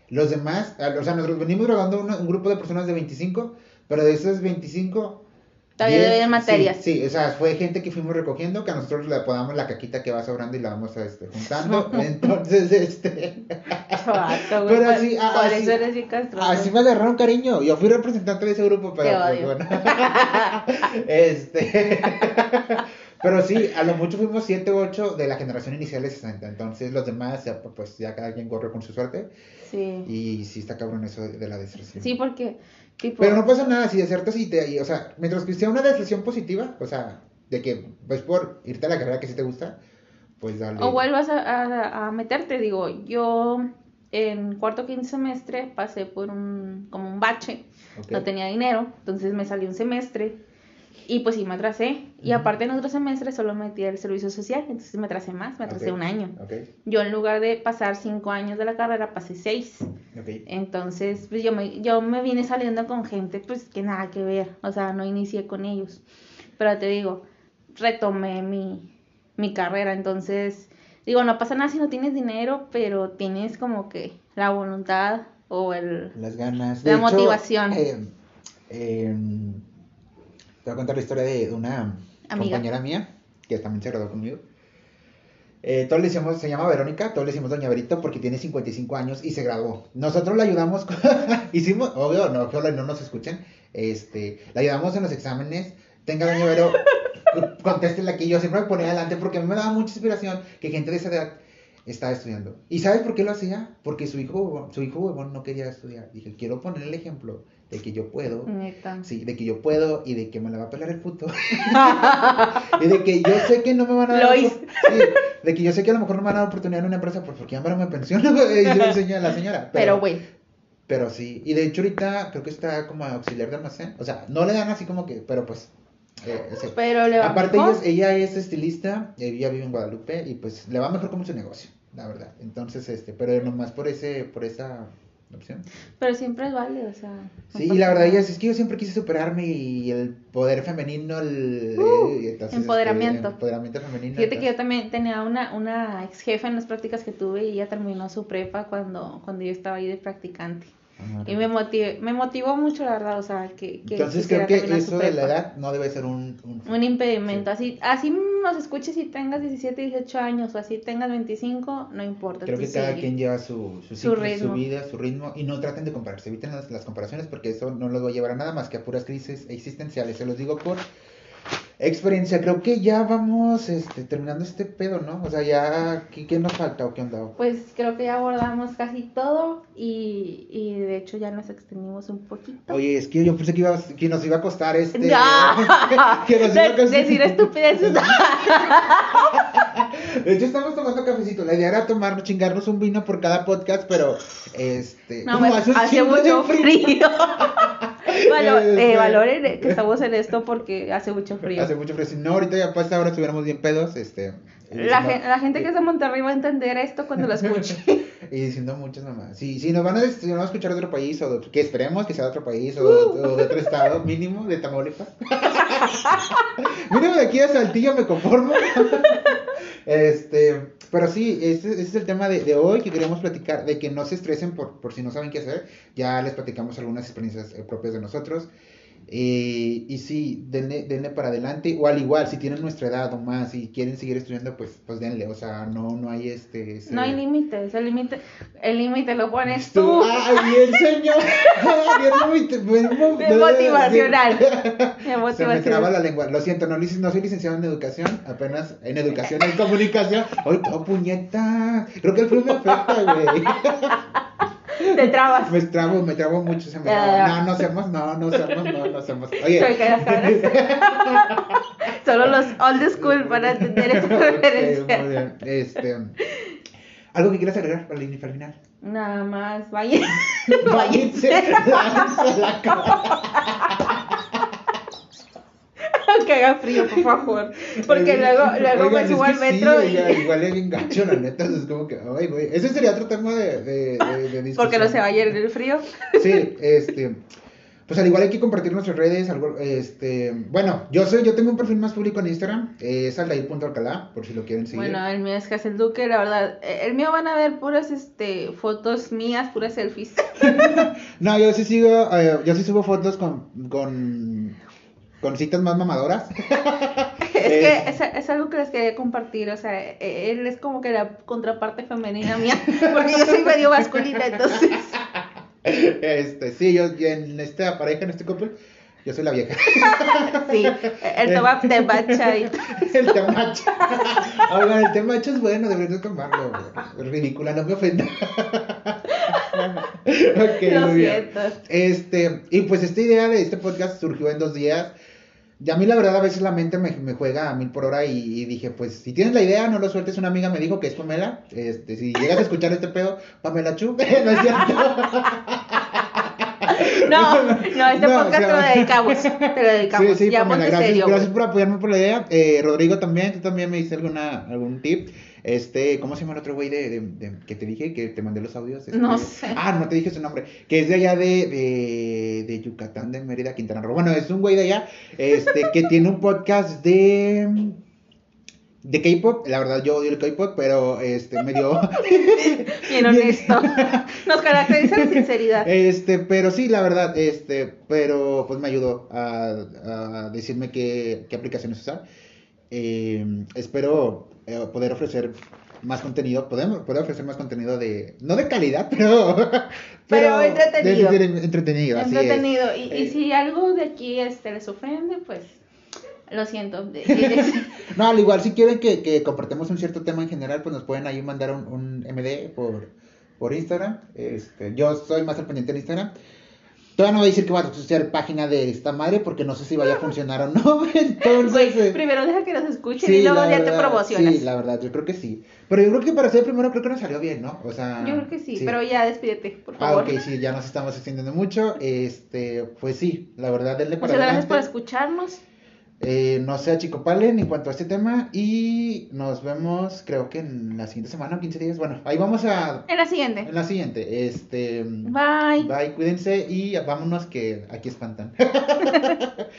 Los demás, o sea, nosotros venimos graduando una- un grupo de personas de 25, pero de esos 25... Todavía 10, debían materias. Sí, sí, o sea, fue gente que fuimos recogiendo, que a nosotros le apodamos la caquita que va sobrando y la vamos este, juntando. Entonces, este... Güey, Pero por- así, por así- eso eres castroso. Así me agarraron cariño. Yo fui representante de ese grupo, pero Te pues, bueno. este. pero sí, a lo mucho fuimos 7 u 8 de la generación inicial de 60. Entonces los demás, ya, pues ya cada quien corre con su suerte. Sí. Y sí está cabrón eso de, de la deserción. Sí, porque, tipo, Pero no pasa nada si desertas y te. y, o sea, mientras que sea una deserción positiva, o sea, de que pues por irte a la carrera que sí te gusta, pues dale. o vuelvas a, a- a meterte, digo, yo en cuarto quince semestre pasé por un, como un bache, no tenía dinero, entonces me salió un semestre y pues sí me atrasé. Y aparte en otro semestre solo metí el servicio social, entonces me atrasé más, me atrasé un año. Ok, Yo en lugar de pasar cinco años de la carrera, pasé seis. Entonces, pues yo me, yo me vine saliendo con gente, pues que nada que ver, o sea, no inicié con ellos. Pero te digo, retomé mi, mi carrera, entonces, digo, no pasa nada si no tienes dinero, pero tienes como que la voluntad o el... Las ganas. La motivación. eh, eh, te voy a contar la historia de una Amiga. compañera mía que también se graduó conmigo. Eh, todos le decíamos, se llama Verónica, todos le decimos Doña Verito porque tiene 55 años y se graduó. Nosotros la ayudamos, hicimos, obvio, no, que no nos escuchen, este, la ayudamos en los exámenes. Tenga Doña Vero, contéstele aquí. Yo siempre me ponía adelante porque a mí me daba mucha inspiración que gente de esa edad estaba estudiando. ¿Y sabes por qué lo hacía? Porque su hijo, su hijo huevón no quería estudiar. Dije, quiero poner el ejemplo de que yo puedo. Neta. Sí, de que yo puedo y de que me la va a pelar el puto. y de que yo sé que no me van a dar. Sí, de que yo sé que a lo mejor no me van a dar oportunidad en una empresa pues, porque ya me pensiono. Y yo enseñé a la señora. Pero, güey, Pero sí, y de hecho ahorita creo que está como auxiliar de almacén. O sea, no le dan así como que, pero pues. eh, sí. pero le va Aparte, mejor. ella, ella es estilista, ella vive en Guadalupe y pues le va mejor como su negocio, la verdad. Entonces, este, pero nomás por ese, por esa opción. Pero siempre es válido, o sea. Sí, y la verdad es, es que yo siempre quise superarme y el poder femenino, el uh, eh, empoderamiento. empoderamiento femenino. Fíjate que yo también tenía una, una ex jefa en las prácticas que tuve y ella terminó su prepa cuando, cuando yo estaba ahí de practicante. Ah, y me motivó, me motivó mucho, la verdad, o sea, que... que Entonces creo que eso de la edad no debe ser un... Un, impedimento, así, así nos escuches si tengas 17, 18 años o así tengas 25, no importa. Creo que cada quien lleva su, su, vida, su ritmo y no traten de compararse, eviten las, las comparaciones porque eso no los va a llevar a nada más que a puras crisis existenciales, se los digo por experiencia, creo que ya vamos este, terminando este pedo, ¿no? O sea, ya, ¿qué, nos falta o qué onda? Pues creo que ya abordamos casi todo y, y de hecho ya nos extendimos un poquito. Oye, es que yo pensé que, iba, que nos iba a costar este... ¡No! que nos iba a costar... Decir estupideces. de hecho, estamos tomando cafecito. La idea era tomarnos, chingarnos un vino por cada podcast, pero este... No, hace mucho frío. Bueno, eh, valoren que estamos en esto porque hace mucho frío. Hace mucho frío. Si no, ahorita ya pues ahora estuviéramos bien pedos, este... La, la, gente que es de Monterrey va a entender esto cuando lo escuche. y diciendo muchas mamás. Si, si nos van a, si nos van a escuchar de otro país, o que esperemos que sea de otro país, o, o de otro estado, mínimo, de Tamaulipas. mínimo de aquí a Saltillo me conformo. este, pero sí, ese, es el tema de, de, hoy que queremos platicar, de que no se estresen por, por si no saben qué hacer. Ya les platicamos algunas experiencias eh, propias de nosotros. Eh, y sí, denle, denle, para adelante, o al igual, si tienen nuestra edad o más y quieren seguir estudiando, pues, pues denle, o sea, no, no hay este... No hay límites, el límite el límite lo pones tú. ¡Ay, el señor! Motivacional. Se me traba la lengua, lo siento, no, no soy licenciado en educación, apenas en educación, en comunicación. ¡Ay, oh, puñeta! Creo que el frío me afecta, güey. Te trabas. Me trabo, me trabo mucho. Se me No, no hacemos, no, no hacemos, no, no hacemos. Oye. Solo los old school para entender esa referencia. Este, ¿Algo que quieras agregar para el final? Nada más, váyanse. Váyanse. Váyanse la que haga frío, por favor. Porque luego, luego me subo al metro. Sí, y... igual es bien gacho, la neta. Es como que, ay, güey. Ese sería otro tema de, de, de, discusión. Porque no se va a en el frío. Sí, este. Pues al igual hay que compartir nuestras redes, algo, este, bueno, yo soy, yo tengo un perfil más público en Instagram, eh, es aldair.alcalá, por si lo quieren seguir. Bueno, el mío es Hazel Duque, la verdad, eh, el mío van a ver puras, este, fotos mías, puras selfies. no, yo sí sigo, eh, yo sí subo fotos con, con con citas más mamadoras. es que es, es, algo que les quería compartir, o sea, e, él es como que la contraparte femenina mía, porque yo soy medio masculina, entonces. Este, sí, yo, en esta pareja, en este couple, yo soy la vieja. sí, el toma temacha y... el temacha. Oigan, el temacha es bueno, deberías tomarlo. Es ridícula, no me ofenda. Lo siento. Este, y pues esta idea de este podcast surgió en dos días. Y a mí la verdad a veces la mente me, me juega a mil por hora y, dije, pues si tienes la idea, no lo sueltes. Una amiga me dijo que es Pamela. Este, si llegas a escuchar este pedo, Pamela Chu, no es cierto. No, no, este podcast te lo dedicamos. Te lo dedicamos. Sí, sí, ya Pamela, gracias, gracias por apoyarme por la idea. Eh, Rodrigo también, tú también me diste alguna, algún tip. Este, ¿cómo se llama el otro güey de, de, que te dije que te mandé los audios? Este, no sé. Ah, no te dije su nombre. Que es de allá de, de, de Yucatán, de Mérida, Quintana Roo. Bueno, es un güey de allá, este, que tiene un podcast de de K-pop, la verdad yo odio el K-pop, pero este medio bien honesto. Nos caracteriza la sinceridad. Este, pero sí, la verdad, este, pero pues me ayudó a, a decirme qué, qué aplicaciones usar. Eh, espero eh, poder ofrecer más contenido, podemos poder ofrecer más contenido de, no de calidad, pero, pero, entretenido. entretenido, así entretenido. Y, y, eh, si algo de aquí este, les ofende, pues lo siento. no, al igual, si quieren que, que compartamos un cierto tema en general, pues nos pueden ahí mandar un, un MD por, por Instagram. Este, yo soy más al pendiente en Instagram. Todavía no voy a decir que va a ser página de esta madre porque no sé si vaya a funcionar o no. Entonces. Eh, primero deja que nos escuchen y luego ya te promocionas. Sí, la verdad, yo creo que sí. Pero yo creo que para ser primero creo que nos salió bien, ¿no? O sea. Yo creo que sí, pero ya despídete, por favor. Ah, ok, sí, ya nos estamos extendiendo mucho. Este, pues sí, la verdad, denle para Muchas gracias por escucharnos. Eh, no se achicopalen en cuanto a este tema y nos vemos creo que en la siguiente semana o 15 días. Bueno, ahí vamos a... En la siguiente. En la siguiente. Este... Bye. Bye, cuídense y vámonos que aquí espantan.